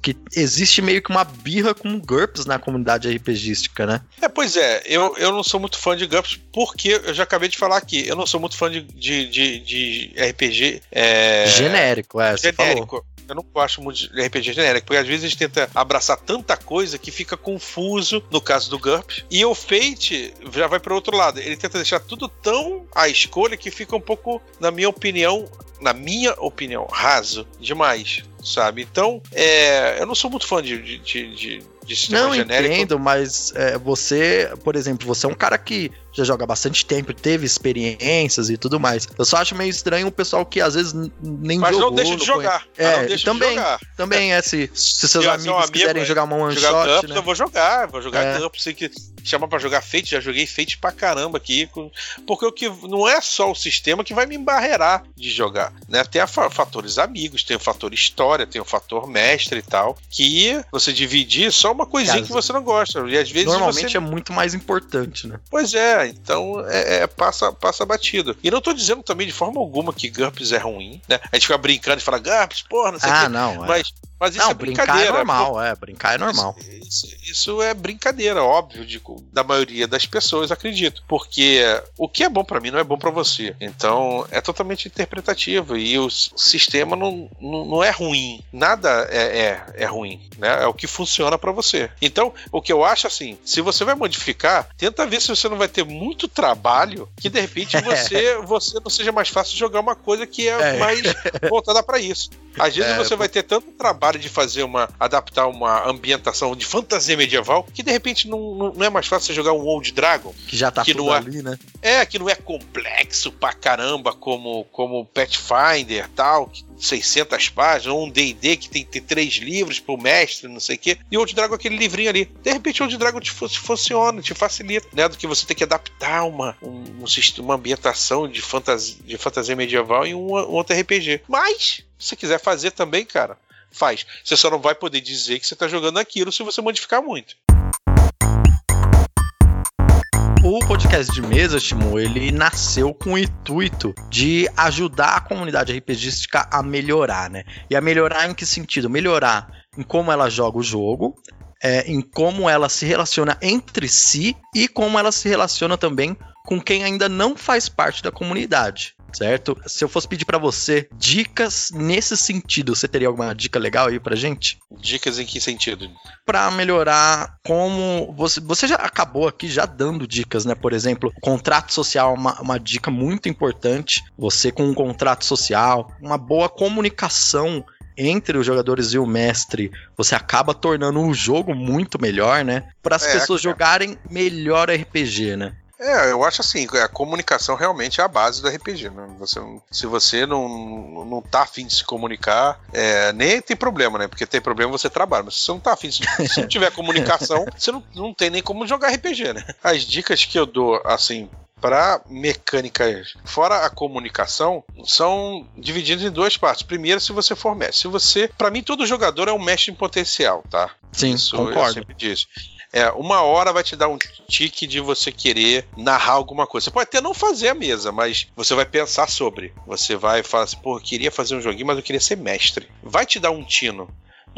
que existe meio que uma birra com GURPS na comunidade RPGística, né? É, pois é. Eu, eu não sou muito fã de GURPS porque eu já acabei de falar aqui. Eu não sou muito fã de, de, de, de RPG. É... Genérico, é. Genérico. Eu não gosto muito de RPG genérico, porque às vezes a gente tenta abraçar tanta coisa que fica confuso no caso do GURP. E o Fate já vai para outro lado. Ele tenta deixar tudo tão à escolha que fica um pouco, na minha opinião, na minha opinião, raso demais, sabe? Então, é, eu não sou muito fã de, de, de, de não genérico. entendo, mas é, você, por exemplo, você é um cara que já joga bastante tempo, teve experiências e tudo mais. Eu só acho meio estranho o pessoal que às vezes nem mas jogou. Mas não deixa de jogar. É, deixa também, de jogar. também é se, se seus amigos amigo, quiserem jogar uma one jogar shot, né? eu vou jogar, vou jogar é. Sei que chama para jogar Fate, já joguei Fate pra caramba aqui, porque o que não é só o sistema que vai me embarrear de jogar, né? Tem fatores amigos, tem o fator história, tem o fator mestre e tal, que você dividir só uma coisinha que você não gosta. E às vezes normalmente você... é muito mais importante, né? Pois é, então é, é, passa, passa batido. E não tô dizendo também de forma alguma que GURPS é ruim, né? A gente fica brincando e fala GURPS, porra, não sei ah, não, é. mas mas isso não, é brincadeira. Brincar é normal, é, brincar é normal. Isso, isso, isso, é brincadeira, óbvio, de, da maioria das pessoas, acredito. Porque o que é bom para mim não é bom para você. Então é totalmente interpretativo. E o sistema não, não, não é ruim. Nada é, é, é, ruim. Né? É o que funciona para você. Então, o que eu acho assim, se você vai modificar, tenta ver se você não vai ter muito trabalho que de repente você, você não seja mais fácil jogar uma coisa que é, é. mais voltada para isso. Às vezes é, você vai ter tanto trabalho de fazer uma. adaptar uma ambientação de fantasia medieval que de repente não, não é mais fácil você jogar um Old Dragon. Que já tá que tudo é, ali, né? É, que não é complexo pra caramba como, como Pathfinder tal, 600 páginas, ou um D&D que tem que ter três livros pro mestre, não sei o quê, e o Old Dragon aquele livrinho ali. De repente o Old Dragon te, funciona, te facilita, né, do que você ter que adaptar uma, um, uma ambientação de fantasia, de fantasia medieval em um, um outro RPG. Mas, se você quiser fazer também, cara, faz. Você só não vai poder dizer que você está jogando aquilo se você modificar muito. O podcast de mesa, Timo, ele nasceu com o intuito de ajudar a comunidade RPGística a melhorar, né? E a melhorar em que sentido? Melhorar em como ela joga o jogo, é, em como ela se relaciona entre si e como ela se relaciona também com quem ainda não faz parte da comunidade certo? Se eu fosse pedir para você dicas nesse sentido, você teria alguma dica legal aí pra gente? Dicas em que sentido? Para melhorar como você, você já acabou aqui já dando dicas, né? Por exemplo, contrato social é uma, uma dica muito importante. Você com um contrato social, uma boa comunicação entre os jogadores e o mestre, você acaba tornando o jogo muito melhor, né? Para as é, pessoas é. jogarem melhor RPG, né? É, eu acho assim, a comunicação realmente é a base do RPG. Né? Você, se você não, não tá afim de se comunicar, é, nem tem problema, né? Porque tem problema você trabalha, mas se você não tá afim, de, se não tiver comunicação, você não, não tem nem como jogar RPG, né? As dicas que eu dou, assim, para mecânicas fora a comunicação são divididas em duas partes. Primeiro, se você for mestre. Se você, para mim, todo jogador é um mestre em potencial, tá? Sim, Isso concordo. Eu sempre disse. É, uma hora vai te dar um tique de você querer narrar alguma coisa. Você pode até não fazer a mesa, mas você vai pensar sobre. Você vai falar assim, pô, eu queria fazer um joguinho, mas eu queria ser mestre. Vai te dar um tino.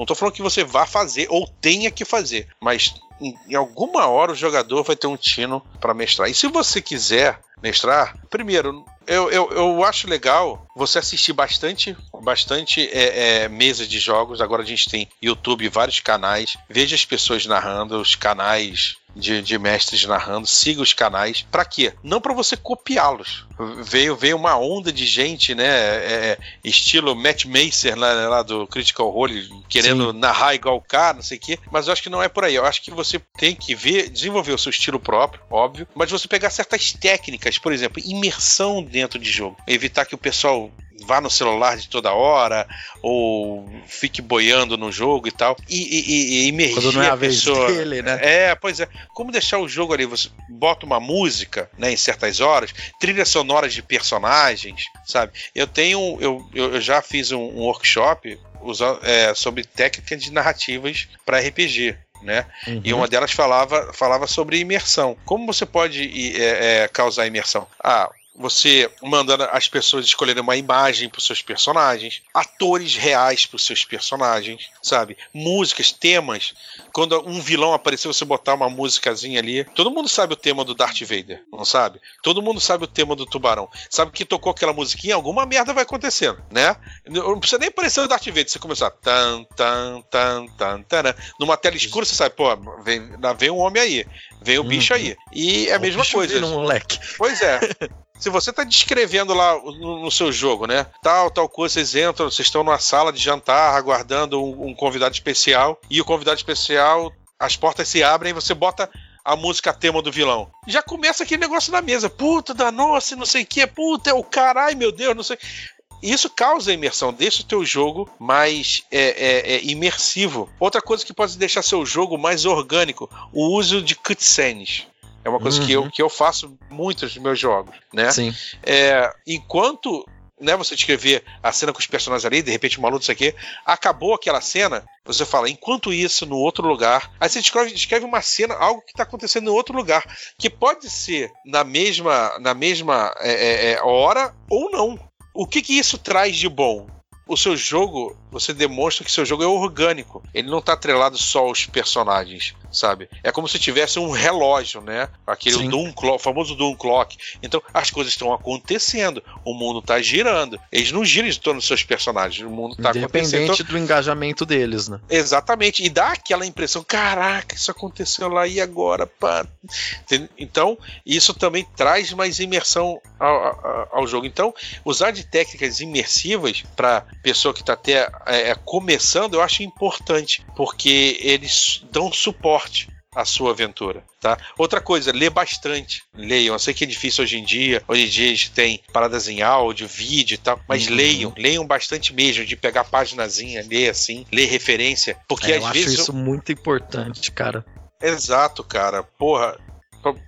Não tô falando que você vá fazer ou tenha que fazer, mas em, em alguma hora o jogador vai ter um tino para mestrar. E se você quiser mestrar, primeiro, eu, eu, eu acho legal você assistir bastante, bastante é, é, mesas de jogos. Agora a gente tem YouTube, vários canais. Veja as pessoas narrando, os canais de, de mestres narrando, siga os canais. Para quê? Não para você copiá-los. Veio, veio uma onda de gente, né? É, estilo Matt Macer lá, né, lá, do Critical Role, querendo Sim. narrar igual o cara, não sei o quê. Mas eu acho que não é por aí. Eu acho que você tem que ver, desenvolver o seu estilo próprio, óbvio. Mas você pegar certas técnicas, por exemplo, imersão dentro de jogo. Evitar que o pessoal vá no celular de toda hora ou fique boiando no jogo e tal. E, e, e emergir Quando não é a, a pessoa. dele, né? É, pois é. Como deixar o jogo ali? Você bota uma música, né, em certas horas, trilhas sonoras de personagens, sabe? Eu tenho, eu, eu já fiz um, um workshop usa- é, sobre técnicas de narrativas para RPG. Né? Uhum. E uma delas falava, falava sobre imersão. Como você pode é, é, causar imersão? Ah, você mandando as pessoas escolherem uma imagem para os seus personagens, atores reais para os seus personagens, sabe? Músicas, temas. Quando um vilão aparecer, você botar uma musicazinha ali. Todo mundo sabe o tema do Darth Vader, não sabe? Todo mundo sabe o tema do Tubarão. Sabe que tocou aquela musiquinha, alguma merda vai acontecendo, né? Não precisa nem aparecer o Darth Vader, você começar tan tan tan tan tan. Numa tela escura você sabe, pô, vem, lá vem um homem aí, vem o bicho aí. E é a mesma coisa. um moleque. Pois é. Se você tá descrevendo lá no, no seu jogo, né? Tal, tal coisa, vocês entram, vocês estão numa sala de jantar aguardando um, um convidado especial e o convidado especial, as portas se abrem e você bota a música tema do vilão. Já começa aquele negócio na mesa. Puta da nossa, não sei o que, puta, é o caralho, meu Deus, não sei. Isso causa imersão, deixa o teu jogo mais é, é, é, imersivo. Outra coisa que pode deixar seu jogo mais orgânico, o uso de cutscenes. É uma coisa que, eu, Uhum. que eu faço muito nos meus jogos, né? Sim. É, enquanto né, você descrever a cena com os personagens ali, de repente uma luta, isso aqui, acabou aquela cena, você fala, enquanto isso, no outro lugar, aí você descreve, descreve uma cena, algo que está acontecendo em outro lugar, que pode ser na mesma, na mesma é, é, é, hora ou não. O que, que isso traz de bom? O seu jogo, você demonstra que seu jogo é orgânico. Ele não está atrelado só aos personagens, sabe? É como se tivesse um relógio, né? Aquele Sim. Doom Clock, o famoso Doom Clock. Então, as coisas estão acontecendo, o mundo está girando. Eles não giram em torno dos seus personagens, o mundo está acontecendo. Independente do engajamento deles, né? Exatamente, e dá aquela impressão, caraca, isso aconteceu lá e agora, pá. Então, isso também traz mais imersão ao, ao- ao jogo. Então, usar de técnicas imersivas para pessoa que está até é, é, começando, eu acho importante, porque eles dão suporte à sua aventura, tá? Outra coisa, lê bastante, leiam. Eu sei que é difícil hoje em dia, hoje em dia a gente tem paradas em áudio, vídeo e tal, mas Uhum. leiam, leiam bastante mesmo, de pegar a paginazinha, ler assim, ler referência, porque É, às eu acho vezes isso muito importante, cara. Exato, cara. Porra.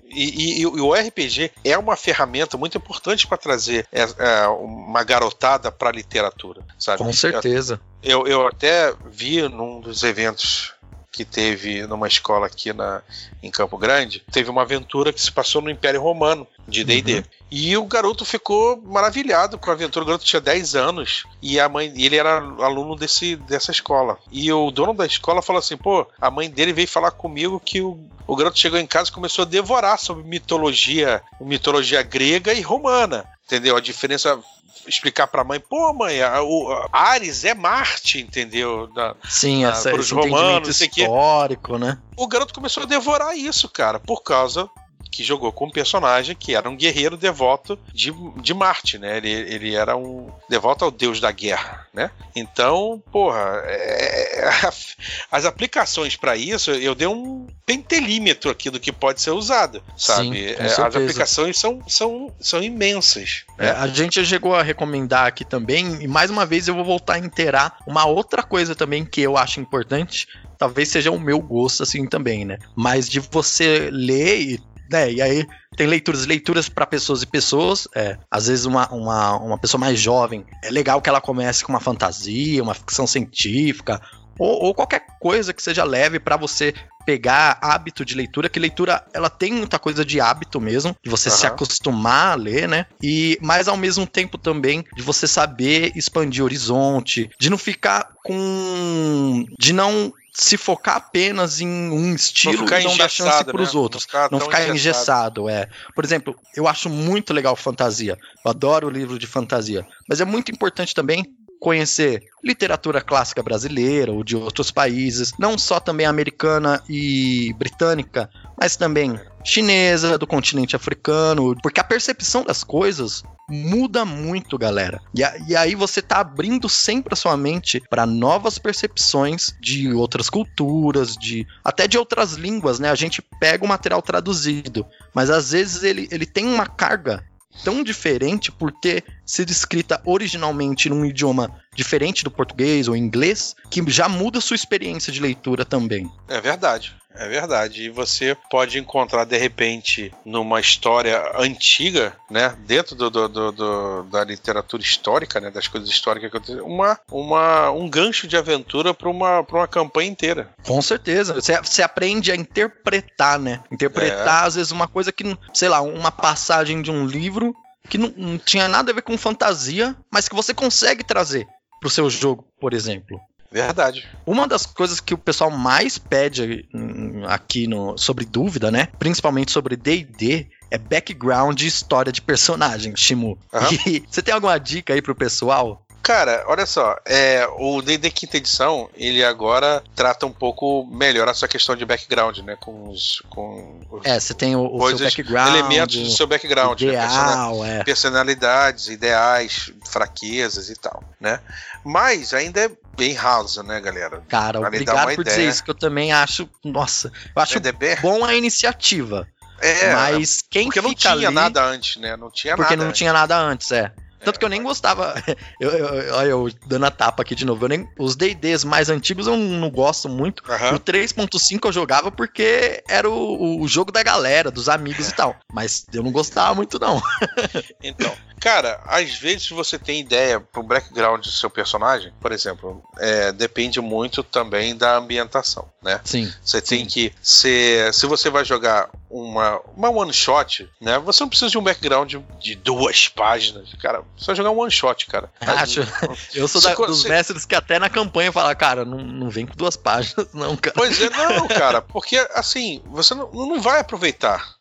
E, e- e o RPG é uma ferramenta muito importante para trazer é, é, uma garotada para a literatura, sabe? Com certeza. Eu, eu até vi num dos eventos que teve numa escola aqui na, em Campo Grande, teve uma aventura que se passou no Império Romano de D&D. Uhum. E o garoto ficou maravilhado com a aventura. O garoto tinha 10 anos e a mãe ele era aluno desse, dessa escola. E o dono da escola falou assim: pô, a mãe dele veio falar comigo que o, o garoto chegou em casa e começou a devorar sobre mitologia, mitologia grega e romana. Entendeu? A diferença. Explicar pra mãe, pô, mãe, a, o, a Ares é Marte, entendeu? Da- Sim, Ah, essa, esse romanos, entendimento histórico, né? o garoto começou a devorar isso, cara, por causa que jogou com um personagem que era um guerreiro devoto de, de Marte, né? Ele, ele era um devoto ao deus da guerra, né? Então, porra, é- as aplicações pra isso, eu dei um pentelímetro aqui do que pode ser usado, sabe? Sim, É, as aplicações são, são, são imensas. É, a gente chegou a recomendar aqui também, e mais uma vez eu vou voltar a inteirar uma outra coisa também que eu acho importante, talvez seja o meu gosto assim também, né? Mas de você ler e, né, e aí tem leituras, leituras para pessoas e pessoas, é, às vezes uma, uma, uma pessoa mais jovem, é legal que ela comece com uma fantasia, uma ficção científica, ou, ou qualquer coisa que seja leve para você pegar hábito de leitura, que leitura ela tem muita coisa de hábito mesmo, de você se Aham. acostumar a ler, né? E mas ao mesmo tempo também de você saber expandir o horizonte, de não ficar com de não se focar apenas em um estilo e não dar chance para os né? outros. Não ficar Não ficar engessado. engessado, é. Por exemplo, eu acho muito legal fantasia. Eu adoro livro de fantasia. Mas é muito importante também conhecer literatura clássica brasileira ou de outros países, não só também americana e britânica, mas também chinesa, do continente africano, porque a percepção das coisas muda muito, galera. E, a- e aí você tá abrindo sempre a sua mente para novas percepções de outras culturas, de até de outras línguas, né? A gente pega o material traduzido, mas às vezes ele, ele tem uma carga tão diferente por ter sido escrita originalmente num idioma diferente do português ou inglês, que já muda sua experiência de leitura também. É verdade. É verdade. E você pode encontrar, de repente, numa história antiga, né? Dentro do, do, do, do da literatura histórica, né? Das coisas históricas que aconteceram, uma, uma, um gancho de aventura para uma, uma campanha inteira. Com certeza. Você, você aprende a interpretar, né? Interpretar, é. às vezes, uma coisa que, sei lá, uma passagem de um livro que não, não tinha nada a ver com fantasia, mas que você consegue trazer pro seu jogo, por exemplo. Verdade. Uma das coisas que o pessoal mais pede hum, aqui no, sobre dúvida, né? Principalmente sobre DD, é background e história de personagem, Shimu. Uhum. E você tem alguma dica aí pro pessoal? Cara, olha só, é, o D&D quinta edição, ele agora trata um pouco melhor essa questão de background, né, com os... Com os é, você tem o, o seu background... Elementos do seu background, né, ideal, né, é. personalidades, ideais, fraquezas e tal, né. Mas ainda é bem raso, né, galera? Cara, obrigado por ideia. dizer isso, que eu também acho, nossa, eu acho é bom a iniciativa. É, mas quem porque não tinha ali, nada antes, né? Não tinha porque nada. Porque não antes. tinha nada antes, é. Tanto que eu nem gostava. Eu, eu, olha, eu dando a tapa aqui de novo. Eu nem, os DDs mais antigos eu não gosto muito. Uhum. O 3.5 eu jogava porque era o, o, jogo da galera, dos amigos e tal. Mas eu não gostava muito, não. Então, cara, às vezes você tem ideia pro background do seu personagem, por exemplo, é, depende muito também da ambientação, né? Sim. Você tem sim. que ser. Se você vai jogar uma, uma one shot, né? Você não precisa de um background de duas páginas. Cara, você jogar um one shot, cara. Acho. Eu sou da, dos mestres que até na campanha fala, cara, não, não vem com duas páginas, não, cara. Pois é, não, cara, porque assim, você não, não vai aproveitar.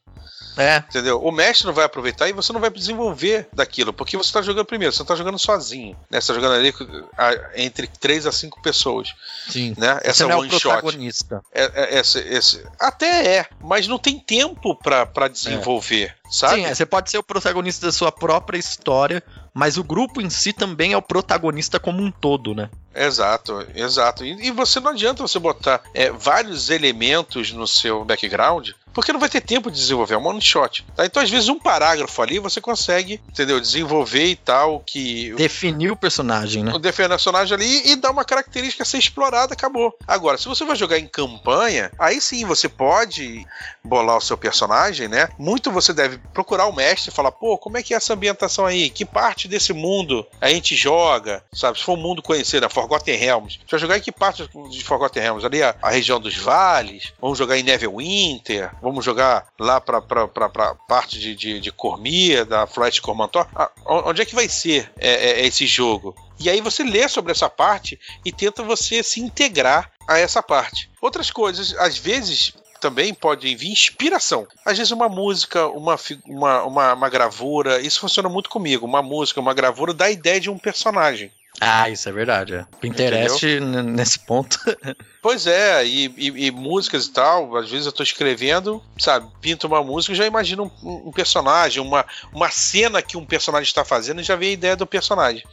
É. Entendeu? O mestre não vai aproveitar e você não vai desenvolver daquilo, porque você está jogando primeiro, você está jogando sozinho, né? Você tá jogando ali entre 3 a 5 pessoas. Sim. Né? Essa você one é o shot. É, é, esse, esse, até é, mas não tem tempo para desenvolver. É. Sabe? Sim, é, você pode ser o protagonista da sua própria história, mas o grupo em si também é o protagonista como um todo, né? Exato, exato. E, e você não adianta você botar é, vários elementos no seu background porque não vai ter tempo de desenvolver, é um one shot. Tá? Então, às vezes, um parágrafo ali você consegue, entendeu? Desenvolver e tal, que. Definir o personagem, né? Definir o personagem ali e dar uma característica a ser explorada, acabou. Agora, se você vai jogar em campanha, aí sim você pode bolar o seu personagem, né? Muito você deve procurar o mestre e falar, pô, como é que é essa ambientação aí? Que parte desse mundo a gente joga? Sabe? Se for um mundo conhecido, a Forgotten Realms. Você vai jogar em que parte de Forgotten Realms? Ali a, a região dos vales? Vamos jogar em Neverwinter? Vamos jogar lá pra, pra parte de, de, de Cormia, da Floresta Cormantor? Ah, onde é que vai ser é, é, esse jogo? E aí você lê sobre essa parte e tenta você se integrar a essa parte. Outras coisas, às vezes, também pode vir inspiração. Às vezes uma música, uma, uma, uma, uma gravura, isso funciona muito comigo. Uma música, uma gravura dá a ideia de um personagem. Ah, isso é verdade. É. Pinterest Entendeu? nesse ponto. pois é, e, e, e, músicas e tal, às vezes eu tô escrevendo, sabe, pinto uma música e já imagino um, um, personagem, uma, uma cena que um personagem está fazendo e já vê a ideia do personagem.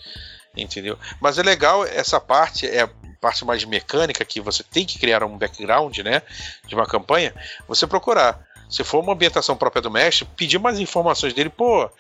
Entendeu? Mas é legal essa parte, é a parte mais mecânica, que você tem que criar um background, né, de uma campanha, você procurar. Se for uma ambientação própria do mestre, pedir mais informações dele, pô,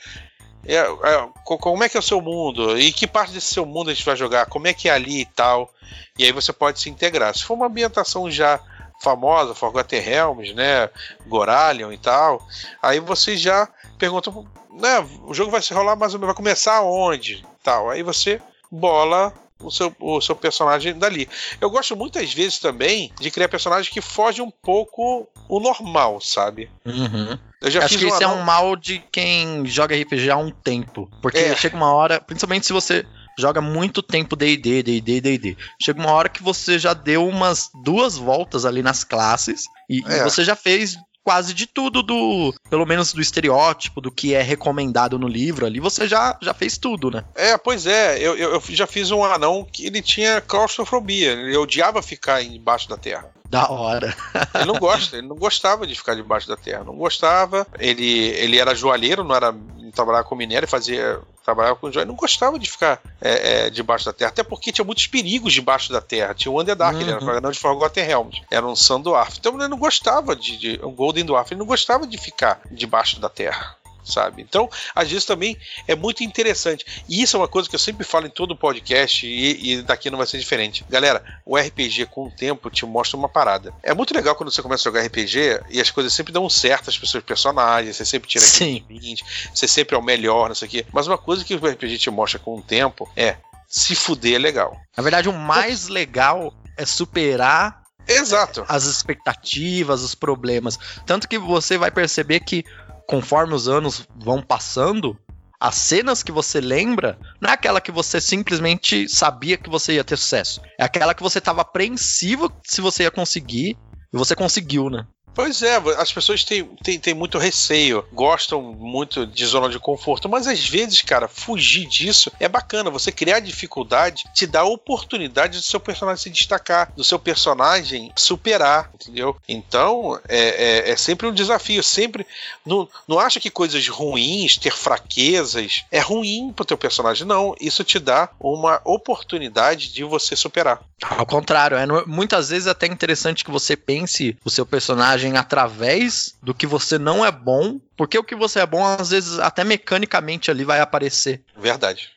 é, é, como é que é o seu mundo? E que parte desse seu mundo a gente vai jogar? Como é que é ali e tal? E aí você pode se integrar. Se for uma ambientação já famosa, Forgotten Realms, né, Goralion e tal, aí você já pergunta, né, o jogo vai se rolar mais ou menos, vai começar onde? Tal. Aí você bola o seu, o seu personagem dali. Eu gosto muitas vezes também de criar personagens que fogem um pouco o normal, sabe? Uhum. Eu já Acho que isso é um mal de quem joga RPG há um tempo. Porque é. chega uma hora, principalmente se você joga muito tempo D&D, D&D, D&D. Chega uma hora que você já deu umas duas voltas ali nas classes e, é. e você já fez quase de tudo do, pelo menos do estereótipo, do que é recomendado no livro ali, você já, já fez tudo, né? É, pois é, eu, eu, eu já fiz um anão que ele tinha claustrofobia, ele odiava ficar embaixo da terra. Da hora. ele não gosta, ele não gostava de ficar debaixo da terra, não gostava. Ele, ele era joalheiro, não era trabalhava com minério, fazia trabalhava com joia, não gostava de ficar é, é, debaixo da terra, até porque tinha muitos perigos debaixo da terra. Tinha o Underdark, uhum. ele era não de Forgotten Realms, era um Sandorf. Então ele não gostava de, de um Golden Dwarf, ele não gostava de ficar debaixo da terra sabe? Então, às vezes também é muito interessante. E isso é uma coisa que eu sempre falo em todo podcast e, e daqui não vai ser diferente. Galera, o RPG com o tempo te mostra uma parada. É muito legal quando você começa a jogar RPG e as coisas sempre dão certo, as pessoas personagens, você sempre tira Sim. 20, você sempre é o melhor, não sei o quê. Mas uma coisa que o RPG te mostra com o tempo é se fuder é legal. Na verdade, o mais legal é superar Exato. as expectativas, os problemas. Tanto que você vai perceber que conforme os anos vão passando, as cenas que você lembra não é aquela que você simplesmente sabia que você ia ter sucesso. É aquela que você estava apreensivo se você ia conseguir e você conseguiu, né? Pois é, as pessoas têm, têm, têm muito receio, gostam muito de zona de conforto, mas às vezes, cara, fugir disso é bacana. Você criar dificuldade te dá a oportunidade do seu personagem se destacar, do seu personagem superar, entendeu? Então, é, é, é sempre um desafio. Sempre. Não, não acha que coisas ruins, ter fraquezas, é ruim pro teu personagem. Não, isso te dá uma oportunidade de você superar. Ao contrário, é no- muitas vezes é até interessante que você pense o seu personagem através do que você não é bom, porque o que você é bom, às vezes, até mecanicamente ali vai aparecer. Verdade.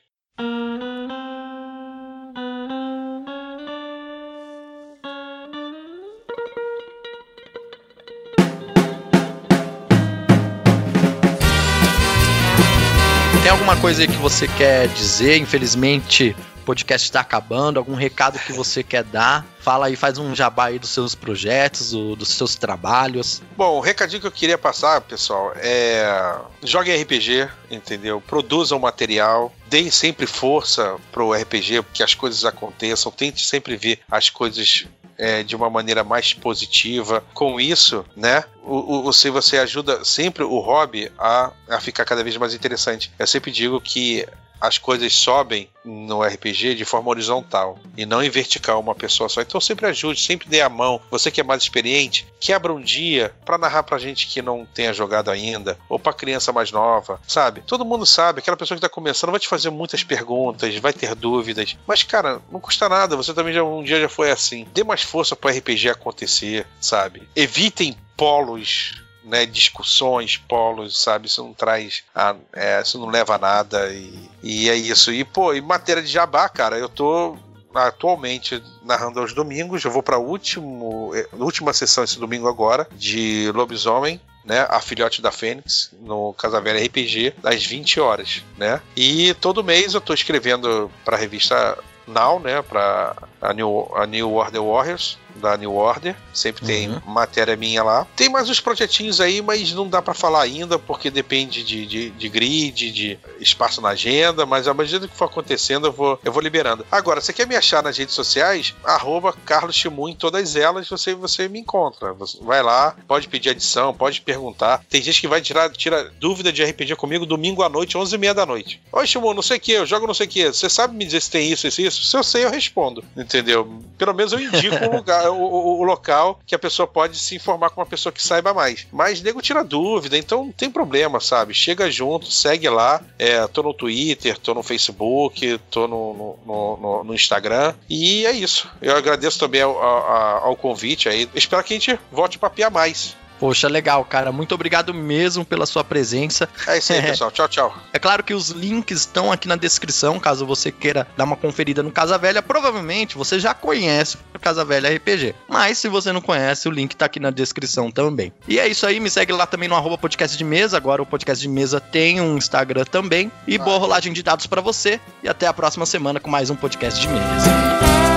Tem alguma coisa aí que você quer dizer? Infelizmente, podcast está acabando. Algum recado que você quer dar? Fala aí, faz um jabá aí dos seus projetos, o- dos seus trabalhos. Bom, o recadinho que eu queria passar, pessoal, é. Joguem RPG, entendeu? Produzam material, deem sempre força pro RPG, que as coisas aconteçam, tente sempre ver as coisas. é, de uma maneira mais positiva. Com isso, né? O, o- você, você ajuda sempre o hobby a, a ficar cada vez mais interessante. Eu sempre digo que as coisas sobem no RPG de forma horizontal e não em vertical uma pessoa só. Então sempre ajude, sempre dê a mão. Você que é mais experiente, quebra um dia pra narrar pra gente que não tenha jogado ainda ou pra criança mais nova, sabe? Todo mundo sabe, aquela pessoa que tá começando vai te fazer muitas perguntas, vai ter dúvidas, mas cara, não custa nada. Você também já um dia já foi assim. Dê mais força pro RPG acontecer, sabe? Evitem polos né, discussões, polos, sabe? Isso não traz. A, é, isso não leva a nada. E, e é isso. E, pô, em matéria de jabá, cara, eu tô atualmente narrando aos domingos. Eu vou pra último, eh, última sessão esse domingo agora, de Lobisomem. Né, a filhote da Fênix no Casavelha RPG às 20 horas, né? E todo mês eu tô escrevendo para a revista Now, né, para a New, a New Order Warriors da New Order. Sempre tem Uhum. matéria minha lá. Tem mais uns projetinhos aí, mas não dá pra falar ainda, porque depende de, de, de grid, de espaço na agenda, mas à medida que for acontecendo, eu vou, eu vou liberando. Agora, você quer me achar nas redes sociais? Arroba Carlos Chimu em todas elas, você, você me encontra. Você vai lá, pode pedir adição, pode perguntar. Tem gente que vai tirar tira dúvida de RPG comigo domingo à noite, 11h30 da noite. Oi, Chimu, não sei o que, eu jogo não sei o que. Você sabe me dizer se tem isso, isso, isso? Se eu sei, eu respondo. Entendeu? Pelo menos eu indico um lugar, o, o- local que a pessoa pode se informar com uma pessoa que saiba mais. Mas nego tira dúvida, então não tem problema, sabe? Chega junto, segue lá. É, tô no Twitter, tô no Facebook, tô no, no, no- no- Instagram. E é isso. Eu agradeço também ao, ao- ao convite aí. Espero que a gente volte a papiar mais. Poxa, legal, cara. Muito obrigado mesmo pela sua presença. É isso aí, pessoal. Tchau, tchau. É claro que os links estão aqui na descrição, caso você queira dar uma conferida no Casa Velha. Provavelmente você já conhece o Casa Velha RPG. Mas se você não conhece, o link tá aqui na descrição também. E é isso aí, me segue lá também no arroba podcast de mesa. Agora o podcast de mesa tem um Instagram também. E boa rolagem de dados pra você. E até a próxima semana com mais um podcast de mesa.